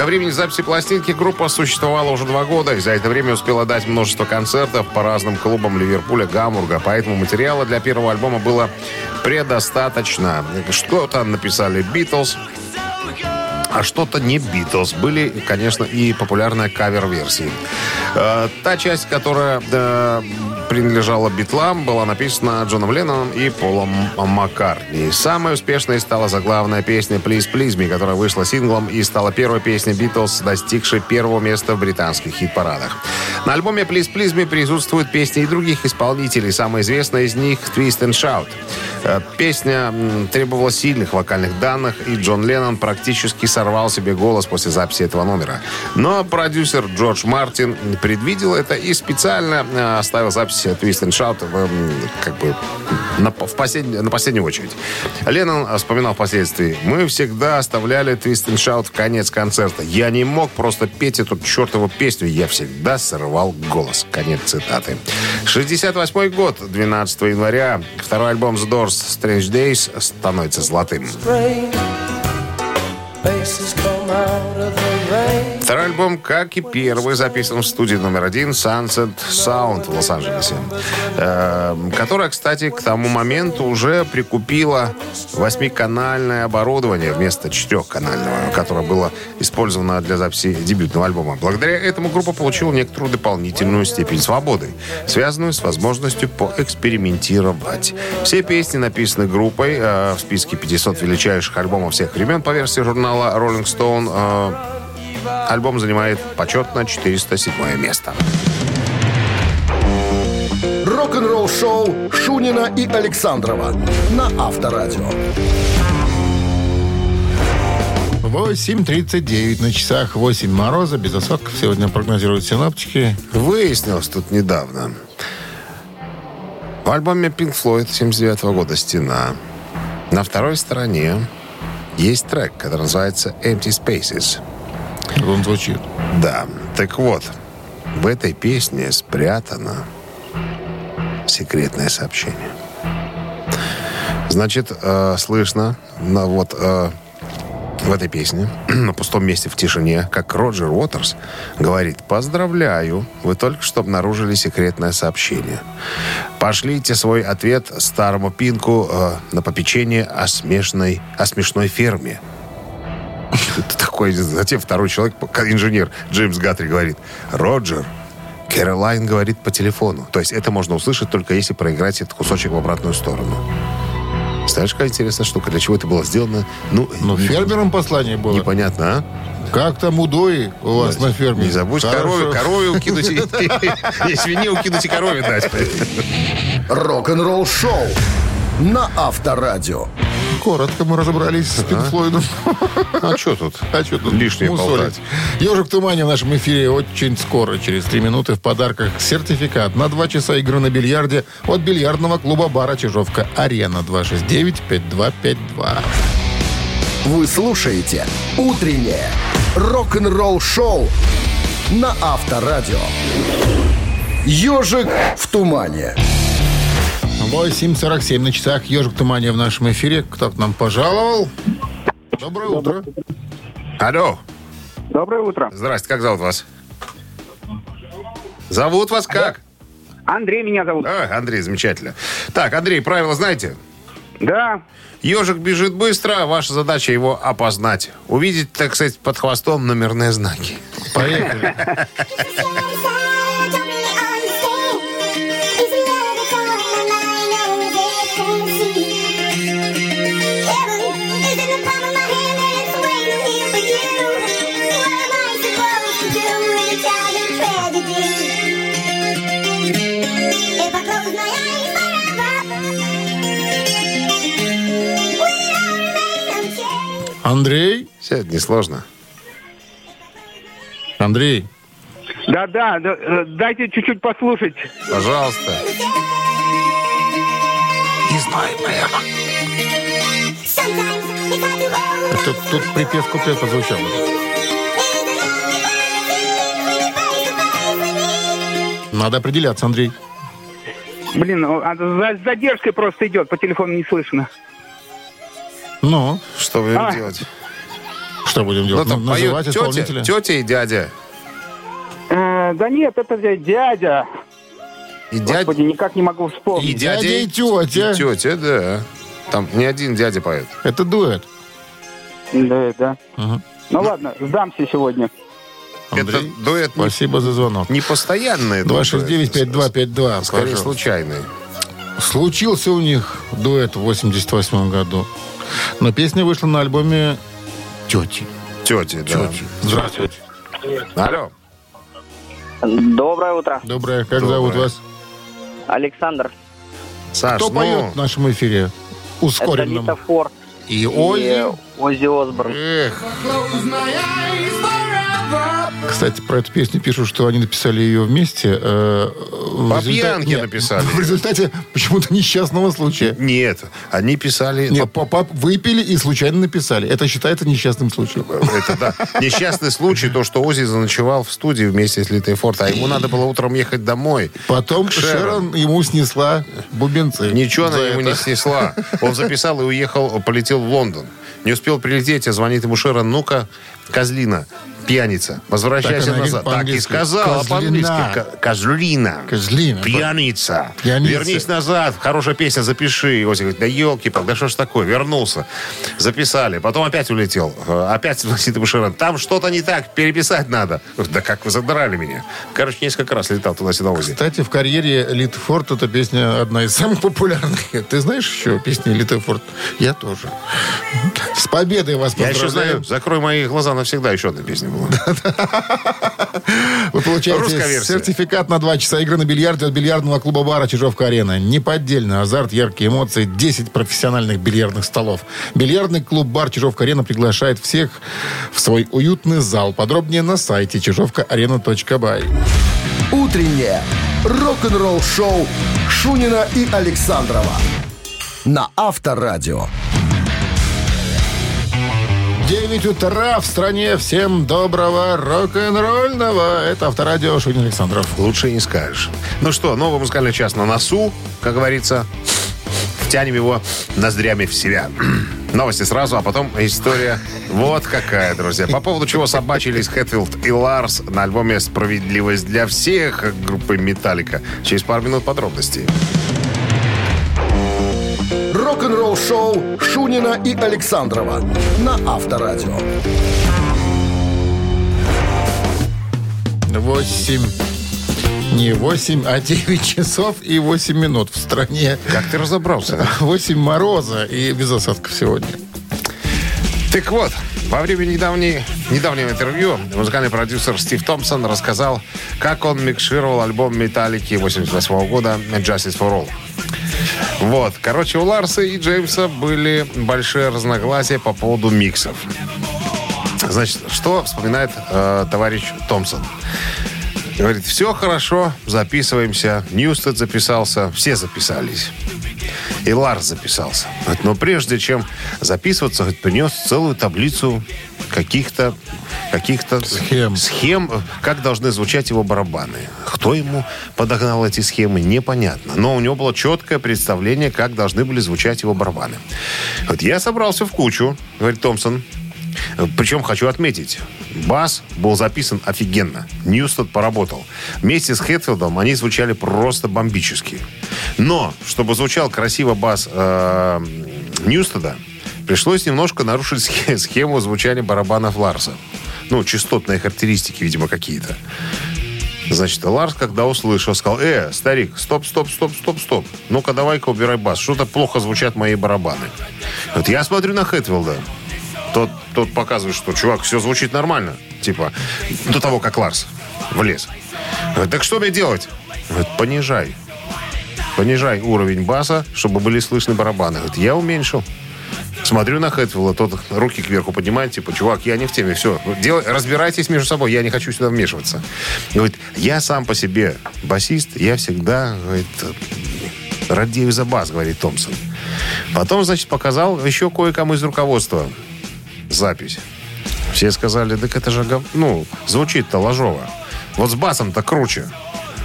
Ко времени записи пластинки группа существовала уже два года и за это время успела дать множество концертов по разным клубам Ливерпуля, Гамбурга. Поэтому материала для первого альбома было предостаточно. Что-то написали Битлз, а что-то не Битлз. Были, конечно, и популярные кавер-версии. Э, Та часть, которая э, принадлежала Битлам, была написана Джоном Ленноном и Полом Маккартни. Самой успешной стала заглавная песня «Please, Please Me», которая вышла синглом и стала первой песней Битлз, достигшей первого места в британских хит-парадах. На альбоме «Please, Please Me» присутствуют песни и других исполнителей. Самая известная из них «Twist and Shout». Э, Песня требовала сильных вокальных данных, и Джон Леннон практически сорвал себе голос после записи этого номера. Но продюсер Джордж Мартин предвидел это и специально э, оставил запись Twist and Shout как бы на, в послед- на последнюю очередь. Леннон э, вспоминал впоследствии, мы всегда оставляли Twist and Shout в конец концерта. Я не мог просто петь эту чертову песню, я всегда срывал голос. Конец цитаты. 68 год, 12 января, второй альбом The Doors Strange Days становится золотым. Второй альбом, как и первый, записан в студии номер один Sunset Sound в Лос-Анджелесе, э, которая, кстати, к тому моменту уже прикупила восьмиканальное оборудование вместо четырехканального, которое было использовано для записи дебютного альбома. Благодаря этому группа получила некоторую дополнительную степень свободы, связанную с возможностью поэкспериментировать. Все песни написаны группой э, в списке 500 величайших альбомов всех времен по версии журнала Rolling Stone. э, Альбом занимает почетно 407 место. Рок-н-ролл-шоу Шунина и Александрова на Авторадио. 8.39 на часах, 8 мороза, без осадков. Сегодня прогнозируют синоптики. Выяснилось тут недавно. В альбоме Pink Floyd 79 года «Стена» на второй стороне есть трек, который называется «Empty Spaces». Он звучит. Да, так вот, в этой песне спрятано секретное сообщение. Значит, э, слышно, на вот э, в этой песне, на пустом месте в тишине, как Роджер Уотерс говорит, «Поздравляю, вы только что обнаружили секретное сообщение. Пошлите свой ответ старому Пинку э, на попечение о, смешной, о смешной ферме». Это такой, затем второй человек, инженер Джеймс Гатри говорит, «Роджер, Кэролайн говорит по телефону». То есть это можно услышать только если проиграть этот кусочек в обратную сторону. Знаешь, какая интересная штука? Для чего это было сделано? Ну, Ну, фермерам послание было. непонятно, а? Как там удои у вас на ферме? Не забудь корове, корове укинуть и свинье укинуть и корове дать. Рок-н-ролл шоу на Авторадио. Коротко мы разобрались с Пинк Флойдом. А что тут? А что тут Лишнее болтать. Ежик в тумане в нашем эфире очень скоро, через три минуты в подарках сертификат на два часа игры на бильярде от бильярдного клуба бара Чижовка Арена 269-5252. Вы слушаете «Утреннее рок-н-ролл шоу» на Авторадио. «Ежик в тумане». 8.47 на часах. Ежик тумане в нашем эфире. Кто к нам пожаловал? Доброе утро. Алло. Доброе утро. Здрасте, как зовут вас? Зовут вас как? Андрей меня зовут. А, Андрей, замечательно. Так, Андрей, правила знаете? Да. Ежик бежит быстро, а ваша задача его опознать. Увидеть, так сказать, под хвостом номерные знаки. Поехали. Андрей? Все это несложно. Андрей? Да-да, да, э, дайте чуть-чуть послушать. Пожалуйста. Не знаю, наверное. Тут, тут припев куплет прозвучал. Надо определяться, Андрей. Блин, ну, а с задержкой просто идет, по телефону не слышно. Ну, Что будем А. делать? что будем Ну, делать? там Ну, называть поют исполнителя? тетя, тетя и дядя. Э, да нет, это дядя. И дядя, Господи, никак не могу и вспомнить. дядя, Дядя и тетя. И тетя, да. Там не один дядя поет. Это дуэт. Да, да. Мгм. Ну ладно, сдамся сегодня. Андрей, Это дуэт не, спасибо за звонок. не постоянный. это 269-5252. дуэт. Скорее случайный. Случился у них дуэт в 88 году. Но песня вышла на альбоме «Тети». Тети, да. Тети. Здравствуйте. Алло. Доброе утро. Доброе. Как Доброе. зовут вас? Александр. Саш, Кто ну, поет в нашем эфире? Это Ускоренном. Лита Фор И и Оззи. Оззи Осборн. Эх. Кстати, про эту песню пишут, что они написали ее вместе. э, По результа- пьянке Нет, написали. В результате почему-то несчастного случая. Нет, они писали... Нет, по- выпили и случайно написали. Это считается несчастным случаем. Это да. Несчастный случай, то, что Ози заночевал в студии вместе с Литой Форд, а ему надо было утром ехать домой. Потом Шерон. Шерон ему снесла бубенцы. Ничего она ему это. не снесла. Он записал и уехал, полетел в Лондон. Не успел прилететь, а звонит ему Шерон, ну-ка, козлина, пьяница, возвращайся Так назад. Так и сказала по-английски. Козлина. Ко- Козлина. Пьяница. Пьяница. Вернись назад. Хорошая песня, запиши. И Ози говорит, да елки да что ж такое? Вернулся. Записали. Потом опять улетел. Э, Опять ему Шерон. Там что-то не так, переписать надо. Да как вы задрали меня. Короче, несколько раз летал туда-сюда Ози. Кстати, в карьере Литы Форд эта песня одна из самых популярных. Ты знаешь еще песни Литы Форд? Я тоже. С победой вас Я еще поздравляю. знаю, закрой мои глаза навсегда, еще одна песня была. Вы получаете сертификат на 2 часа игры на бильярде от бильярдного клуба бара «Чижовка-арена». Неподдельный азарт, яркие эмоции, 10 профессиональных бильярдных столов. Бильярдный клуб бар «Чижовка-арена» приглашает всех в свой уютный зал. Подробнее на сайте чижовкаарена.бай. Утреннее рок-н-ролл шоу Шунина и Александрова на Авторадио. 9 утра в стране. Всем доброго рок-н-ролльного. Это Авторадио Шунин Александров. Лучше не скажешь. Ну что, новый музыкальный час на носу, как говорится. Втянем его ноздрями в себя. Новости сразу, а потом история вот какая, друзья. По поводу чего собачились Хэтфилд и Ларс на альбоме «Справедливость для всех» группы «Металлика». Через пару минут подробностей. Рок-н-ролл шоу Шунина и Александрова на Авторадио. 8, не 8, а 9 часов и 8 минут в стране. Как ты разобрался? 8 мороза и без осадков сегодня. Так вот, во время недавней, недавнего интервью музыкальный продюсер Стив Томпсон рассказал, как он микшировал альбом «Металлики» 88 года «Justice for All». Вот. Короче, у Ларса и Джеймса были большие разногласия по поводу миксов. Значит, что вспоминает э, товарищ Томпсон? Говорит, все хорошо, записываемся. Ньюстед записался, все записались. И Ларс записался. Говорит, но прежде чем записываться, говорит, принес целую таблицу каких-то каких-то Схем. схем, как должны звучать его барабаны. Кто ему подогнал эти схемы, непонятно. Но у него было четкое представление, как должны были звучать его барабаны. Вот я собрался в кучу, говорит Томпсон. Причем хочу отметить, бас был записан офигенно. Ньюстед поработал. Вместе с Хэтфилдом они звучали просто бомбически. Но, чтобы звучал красиво бас э, Ньюстеда, пришлось немножко нарушить схе- схему звучания барабанов Ларса. Ну, частотные характеристики, видимо, какие-то. Значит, Ларс, когда услышал, сказал, э, старик, стоп, стоп, стоп, стоп, стоп. Ну-ка, давай-ка убирай бас. Что-то плохо звучат мои барабаны. Вот я смотрю на Хэтфилда. Тот, тот показывает, что, чувак, все звучит нормально. Типа, до того, как Ларс влез. Говорит, так что мне делать? Говорит, понижай. Понижай уровень баса, чтобы были слышны барабаны. Говорит, я уменьшил. Смотрю на Хэтфилда, тот руки кверху поднимает, типа, чувак, я не в теме, все, делай, разбирайтесь между собой, я не хочу сюда вмешиваться. Говорит, я сам по себе басист, я всегда, говорит, радею за бас, говорит Томпсон. Потом, значит, показал еще кое-кому из руководства запись. Все сказали, так это же, ну, звучит-то ложово. Вот с басом-то круче.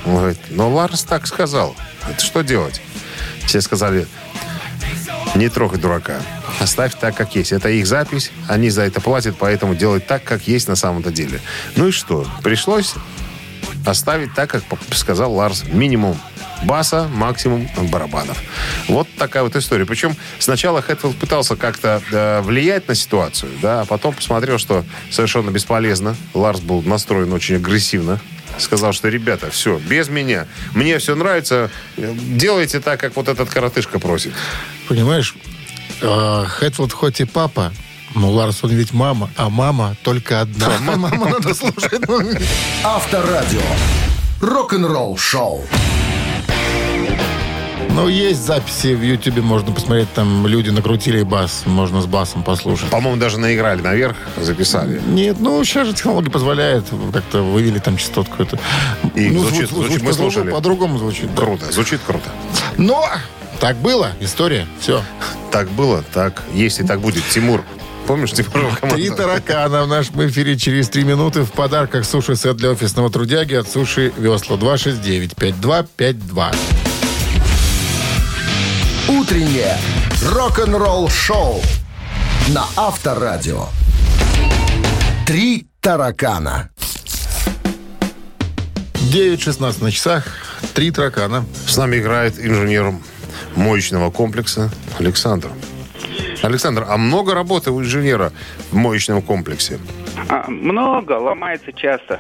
Он говорит, но Ларс так сказал. Это что делать? Все сказали, не трогай дурака. Оставь так, как есть. Это их запись, они за это платят, поэтому делай так, как есть на самом-то деле. Ну и что? Пришлось оставить так, как сказал Ларс. Минимум баса, максимум барабанов. Вот такая вот история. Причем сначала Хэтфилд пытался как-то э, влиять на ситуацию, да, а потом посмотрел, что совершенно бесполезно. Ларс был настроен очень агрессивно. Сказал, что, ребята, все, без меня. Мне все нравится. Делайте так, как вот этот коротышка просит. Понимаешь, э, Хэтфилд хоть и папа, но Ларс, он ведь мама, а мама только одна. Маму надо слушать. Авторадио. Рок-н-ролл шоу. Ну, есть записи в Ютубе, можно посмотреть, там люди накрутили бас, можно с басом послушать. По-моему, даже наиграли наверх, записали. Нет, ну, сейчас же технология позволяет, как-то вывели там частотку. Это. И ну, звучит- звучит, мы по-другому- слушали. По-другому звучит. да. Круто, звучит круто. Но так было, история, все. Так было, так есть и так будет. Тимур, помнишь Тимур? Три таракана в нашем эфире через три минуты. В подарках суши-сет для офисного трудяги от Суши Весла. 269-5252. Утреннее рок-н-ролл шоу на Авторадио. Три таракана. 9.16 на часах. Три таракана. С нами играет инженер моечного комплекса Александр. Александр, а много работы у инженера в моечном комплексе? А, много, ломается часто.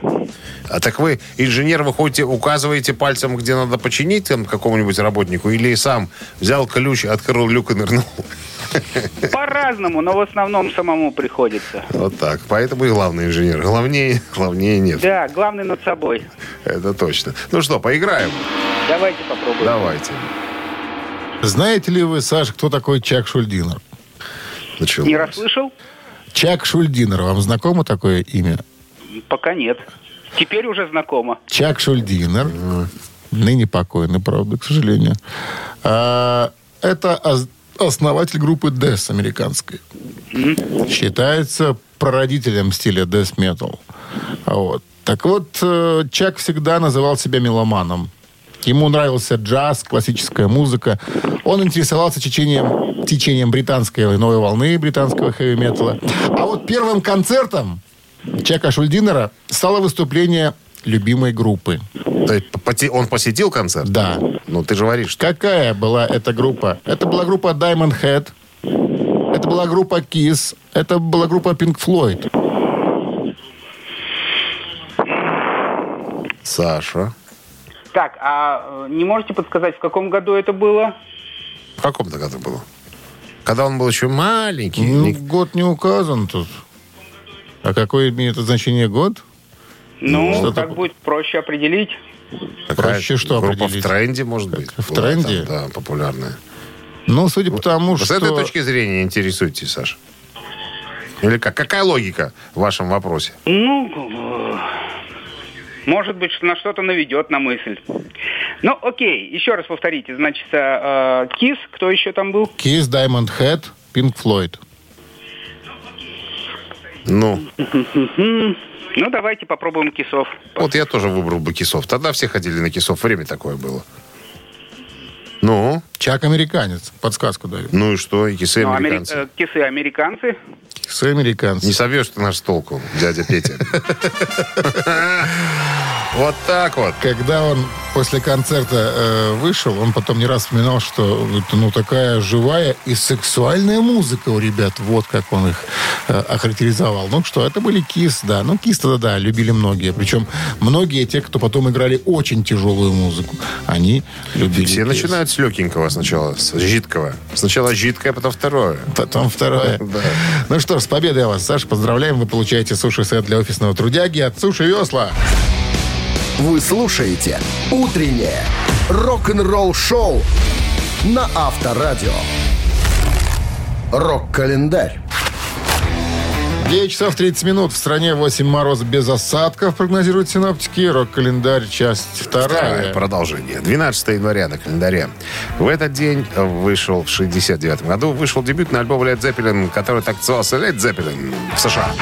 А так вы, инженер, вы ходите, указываете пальцем, где надо починить там какому-нибудь работнику, или сам взял ключ, открыл люк и нырнул? По-разному, но в основном самому приходится. Вот так. Поэтому и главный инженер. Главнее, главнее нет. Да, главный над собой. Это точно. Ну что, поиграем? Давайте попробуем. Давайте. Знаете ли вы, Саша, кто такой Чак Шульдинер? Началось. Не расслышал? Чак Шульдинер. Вам знакомо такое имя? Пока нет. Теперь уже знакомо. Чак Шульдинер. Ныне покойный, правда, к сожалению. А, это основатель группы Death американской. Считается прародителем стиля Death Metal. Вот. Так вот, э, Чак всегда называл себя меломаном. Ему нравился джаз, классическая музыка. Он интересовался течением, течением британской новой волны британского хэви-металла. А вот первым концертом Чака Шульдинера стало выступление любимой группы. То есть он посетил концерт? Да. Ну, ты же говоришь, что... Какая была эта группа? Это была группа Diamond Head. Это была группа Kiss. Это была группа Pink Floyd. Саша. Так, а э, не можете подсказать, в каком году это было? В каком-то году было? Когда он был еще маленький. Ну, Ник- год не указан тут. А какое имеет значение год? Ну, Что так такое? будет проще определить. Какая проще что Группа определить? в тренде, может быть. в была тренде? там, да, популярная. Ну, судя по тому, С что... этой точки зрения интересуетесь, Саша? Или как? Какая логика в вашем вопросе? Ну, э, может быть, что на что-то наведет на мысль. Ну, окей, еще раз повторите. Значит, э, Кис, кто еще там был? Kiss, Diamond Head, Pink Floyd. Ну, Ну, давайте попробуем Кисов. вот я тоже выбрал бы кисов. Тогда все ходили на кисов. Время такое было. Ну, Чак американец. Подсказку даю. ну и что? И кисы Ну, амери- американцы. э, Кисы американцы. Кисы американцы. Не собьешь ты наш толку, дядя Петя. Вот так вот. Когда он после концерта э, вышел, он потом не раз вспоминал, что это, ну, такая живая и сексуальная музыка у ребят. Вот как он их э, охарактеризовал. Ну что, это были Кис, да. Ну, Кис тогда, да, любили многие. Причем многие те, кто потом играли очень тяжелую музыку, они любили Все Kiss. начинают с легенького сначала, с жидкого. Сначала жидкое, потом второе. Потом второе. Ну что ж, с победой вас, Саша. Поздравляем. Вы получаете суши-сет для офисного трудяги от Суши Весла. Вы слушаете «Утреннее рок-н-ролл-шоу» на Авторадио. Рок-календарь. 9 часов 30 минут. В стране 8 мороз без осадков, прогнозируют синоптики. Рок-календарь, часть вторая. Второе продолжение. 12 января на календаре. В этот день вышел в 69 году вышел дебютный альбом Led Zeppelin, который так назывался Led Zeppelin в США.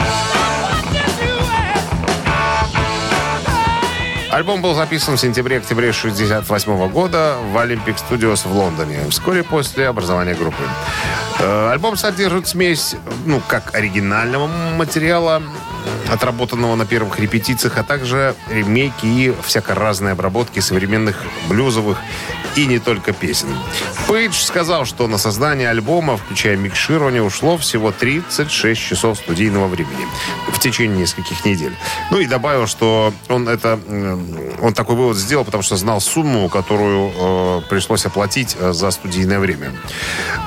Альбом был записан в сентябре-октябре 68 года в Olympic Studios в Лондоне, вскоре после образования группы. Э, Альбом содержит смесь, ну, как оригинального материала, отработанного на первых репетициях, а также ремейки и всяко разные обработки современных блюзовых и не только песен. Пейдж сказал, что на создание альбома, включая микширование, ушло всего 36 часов студийного времени в течение нескольких недель. Ну и добавил, что он это он такой вывод сделал, потому что знал сумму, которую э, пришлось оплатить э, за студийное время.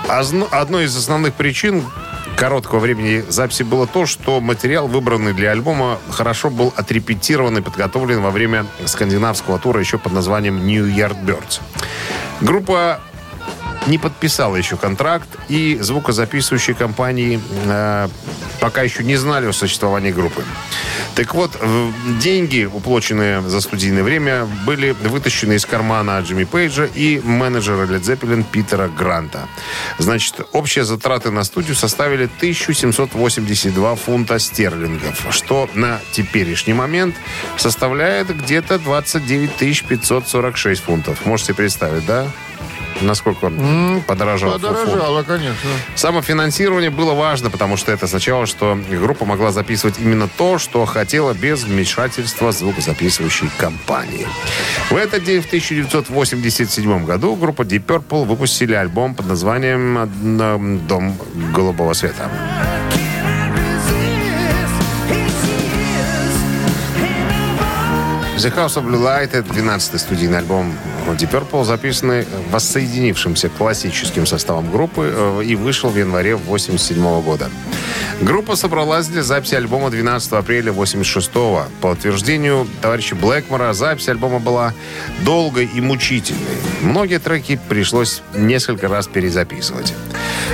Озн- Одной из основных причин короткого времени записи было то, что материал, выбранный для альбома, хорошо был отрепетирован и подготовлен во время скандинавского тура еще под названием New Yardbirds. Группа не подписала еще контракт, и звукозаписывающие компании э, пока еще не знали о существовании группы. Так вот, деньги, уплаченные за студийное время, были вытащены из кармана Джимми Пейджа и менеджера Led Zeppelin Питера Гранта. Значит, общие затраты на студию составили 1782 фунта стерлингов, что на теперешний момент составляет где-то 29 546 фунтов. Можете представить, да? Насколько он подорожал? Подорожало, конечно. Самофинансирование было важно, потому что это означало, что группа могла записывать именно то, что хотела без вмешательства звукозаписывающей компании. В этот день, в 1987 году, группа Deep Purple выпустили альбом под названием «Дом голубого света». The House of Blue Light — это 12-й студийный альбом Deep Purple, записанный воссоединившимся классическим составом группы э, и вышел в январе 1987 года. Группа собралась для записи альбома 12 апреля 1986 -го. По утверждению товарища Блэкмора, запись альбома была долгой и мучительной. Многие треки пришлось несколько раз перезаписывать.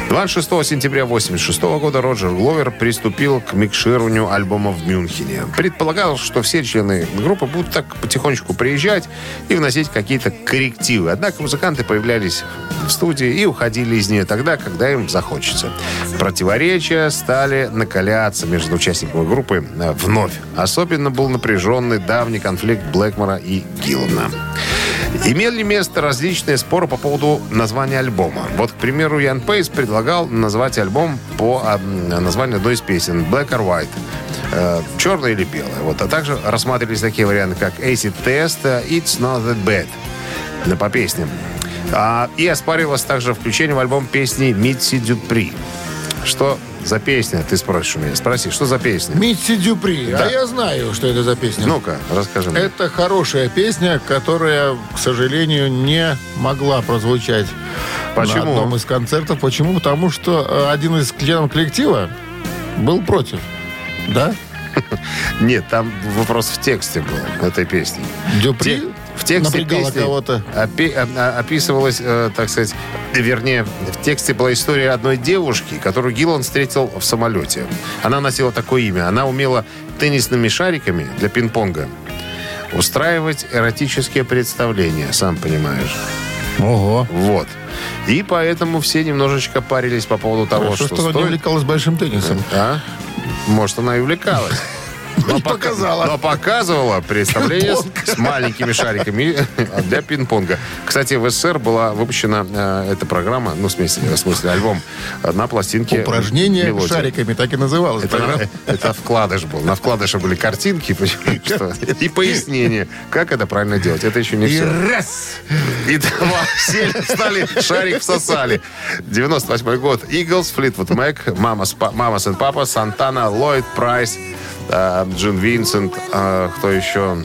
26 сентября 1986 года Роджер Гловер приступил к микшированию альбома в Мюнхене. Предполагал, что все члены группы будут так потихонечку приезжать и вносить какие-то коррективы. Однако музыканты появлялись в студии и уходили из нее тогда, когда им захочется. Противоречия стали накаляться между участниками группы э, вновь. Особенно был напряженный давний конфликт Блэкмора и Гиллана. Имели место различные споры по поводу названия альбома. Вот, к примеру, Ян Пейс предлагал назвать альбом по а, названию одной из песен «Black or White». Э, черное или белое. Вот. А также рассматривались такие варианты, как Acid Test, э, It's Not That Bad. Да, по песням. А, и оспаривалось также включение в альбом песни Митси Дюпри. Что за песня? Ты спросишь у меня. Спроси, что за песня? Митси Дюпри. Да. А я знаю, что это за песня. Ну-ка, расскажи мне. Это хорошая песня, которая, к сожалению, не могла прозвучать Почему? на одном из концертов. Почему? Потому что э, один из членов коллектива был против. Да? Нет, там вопрос в тексте был этой песни. Дюпри Те- в тексте напрягала песни кого-то. опи- а- а- описывалась, э, так сказать, вернее, в тексте была история одной девушки, которую Гиллан встретил в самолете. Она носила такое имя. Она умела теннисными шариками для пинг-понга устраивать эротические представления, сам понимаешь. Ого. Вот. И поэтому все немножечко парились по поводу того, Хорошо, что, что она не стоит- увлекалась большим теннисом. а? Может, она и увлекалась. Но, Не пока- показала. но показывала представление с, маленькими шариками для пинг-понга. Кстати, в СССР была выпущена э, эта программа, ну, в смысле, в смысле альбом, э, на пластинке Упражнение «Мелодия». шариками, так и называлось. Это, это вкладыш был. На вкладыше были картинки и пояснение, как это правильно делать. Это еще не И все. раз! И два сели, стали, шарик всосали. 98 год. Eagles, Fleetwood Mac, Mamas and Papa, Сантана, Ллойд Прайс, э, Джин Винсент, э, кто еще?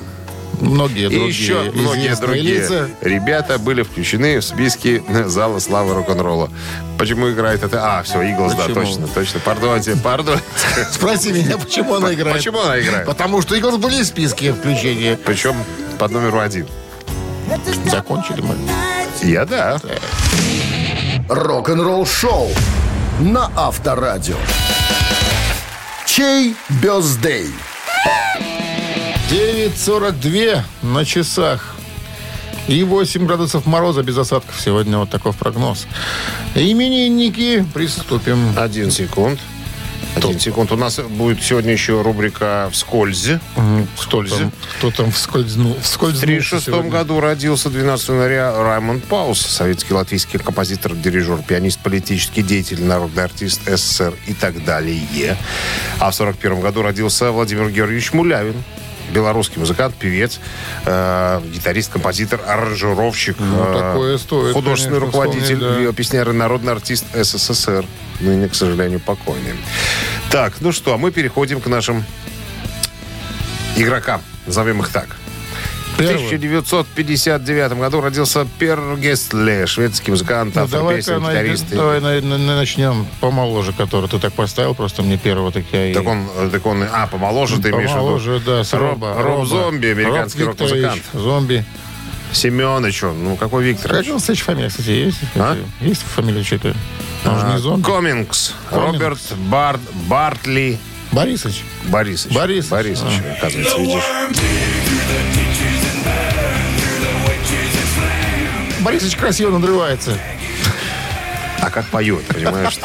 Многие И другие еще многие другие лица. ребята были включены в списки Зала славы рок-н-ролла. Почему играет это? А, все, Eagles, да, точно, точно. Пардонте, пардонте. Спроси меня, почему она играет. Почему она играет? Потому что Иглс были в списке включения. Причем под номеру один. Закончили мы. Я да. Рок-н-ролл шоу на Авторадио. Чей бездей? 9.42 на часах. И 8 градусов мороза без осадков сегодня. Вот такой прогноз. Именинники. Приступим. Один секунд. Один секунд. У нас будет сегодня еще рубрика «Вскользь». Кто там, кто там вскользнул? В вскользнулся 1936 сегодня? году родился 12 января Раймонд Паус, советский латвийский композитор, дирижер, пианист, политический деятель, народный артист СССР и так далее. А в 1941 году родился Владимир Георгиевич Мулявин, белорусский музыкант, певец, э, гитарист, композитор, аранжировщик, Ну, э, такое стоит, художественный конечно, руководитель, да. песняр и народный артист СССР. Ныне, к сожалению, покойный. Так, ну что, а мы переходим к нашим игрокам. Назовем их так. В Первый. 1959 году родился Пер Гестле, шведский музыкант, Ну, автор давай-ка песен, най- гитарист. давай на- на- на- начнем помоложе, который ты так поставил, просто мне первого такая. и- Так он, так он, а, помоложе ты имеешь? Помоложе, да, с Роб. Роб Зомби, американский Роб рок-музыкант. Зомби. Семенович, ну какой Виктор? Как он, кстати, фамилия, кстати, есть? А? Есть фамилия что-то? Зомби. Комингс, Комингс. Роберт Бар, Бартли Борисович. Борисович. Борисович. Борисович, оказывается, видишь. Борисович красиво надрывается. А как поет, понимаешь?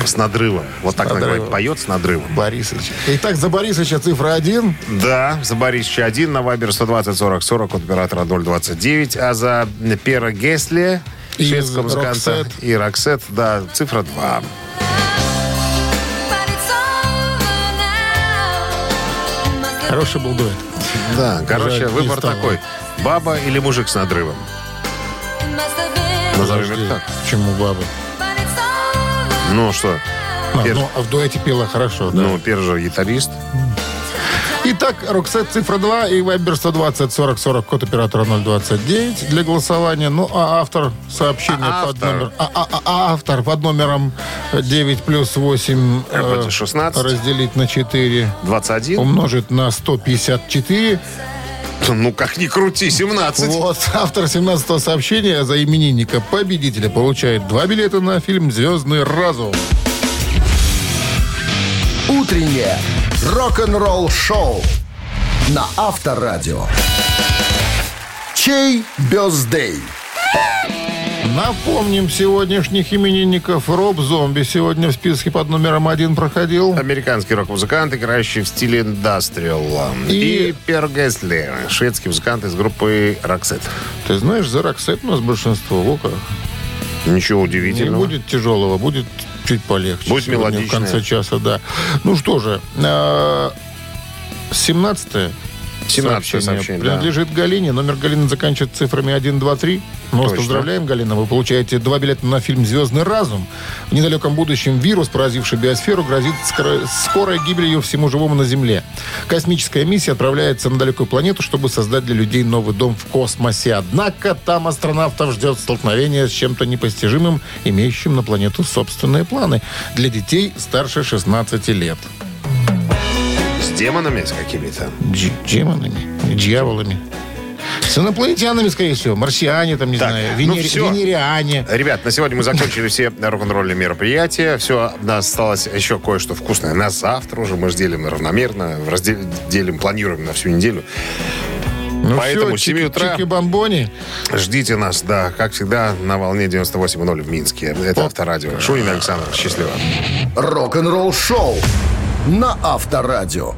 По- С надрывом. Вот так С надрывом. наговорить, поет с надрывом. Борисович. Итак, за Борисовича цифра один. Да, за Борисовича 1 на Вайбер 120 40 40 от оператора 029, а за Пера Гесли, шведского музыканта, Роксет. и Роксет, да, цифра 2. Хороший был дуэт. Да, короче, Жаль, выбор такой. Баба или мужик с надрывом? Назовем это так. Почему баба? Ну что, А, Пер- ну, а в дуэте пела хорошо, да. ну, Пер же гитарист. Итак, Роксет цифра 2 и Viber 120 40 40 код оператора 029 для голосования. Ну, а автор сообщения А под автор? номером... А, а- а- а автор под номером 9 плюс 8 Это 16. разделить на 4 21? умножить на 154. Ну, как ни крути, 17. Вот, автор 17 сообщения за именинника победителя получает два билета на фильм «Звездный разум». Утреннее рок-н-ролл шоу на Авторадио. Чей бездей? Напомним сегодняшних именинников. Роб Зомби сегодня в списке под номером один проходил. Американский рок-музыкант, играющий в стиле индастриал. И, И- Пер Гесли, шведский музыкант из группы Роксет. Ты знаешь, за Роксет у нас большинство. Вовка. Ничего Не удивительного. будет тяжелого, будет чуть полегче. Будет сегодня мелодичное. В конце часа, да. Ну что же, э, 17 17-е сообщение, да. принадлежит Галине. Номер Галины заканчивается цифрами 1, 2, 3. Мы вас поздравляем, Галина. Вы получаете два билета на фильм «Звездный разум». В недалеком будущем вирус, поразивший биосферу, грозит скоро- скорой гибелью всему живому на Земле. Космическая миссия отправляется на далекую планету, чтобы создать для людей новый дом в космосе. Однако там астронавтов ждет столкновение с чем-то непостижимым, имеющим на планету собственные планы для детей старше 16 лет. Демонами с какими-то. Дж- демонами, дьяволами. С инопланетянами, скорее всего. Марсиане, там, не Так, знаю, ну венери- всё. венериане. Ребят, на сегодня мы закончили все рок-н-ролльные мероприятия. Все, у нас осталось еще кое-что вкусное. На завтра уже мы же делим равномерно, разде- делим, планируем на всю неделю. Ну Поэтому все, с 7 утра- Чики-бомбони. Ждите нас, да, как всегда, на волне 98.0 в Минске. Это Авторадио. Шунин Александр, счастливо. Рок-н-ролл шоу на Авторадио.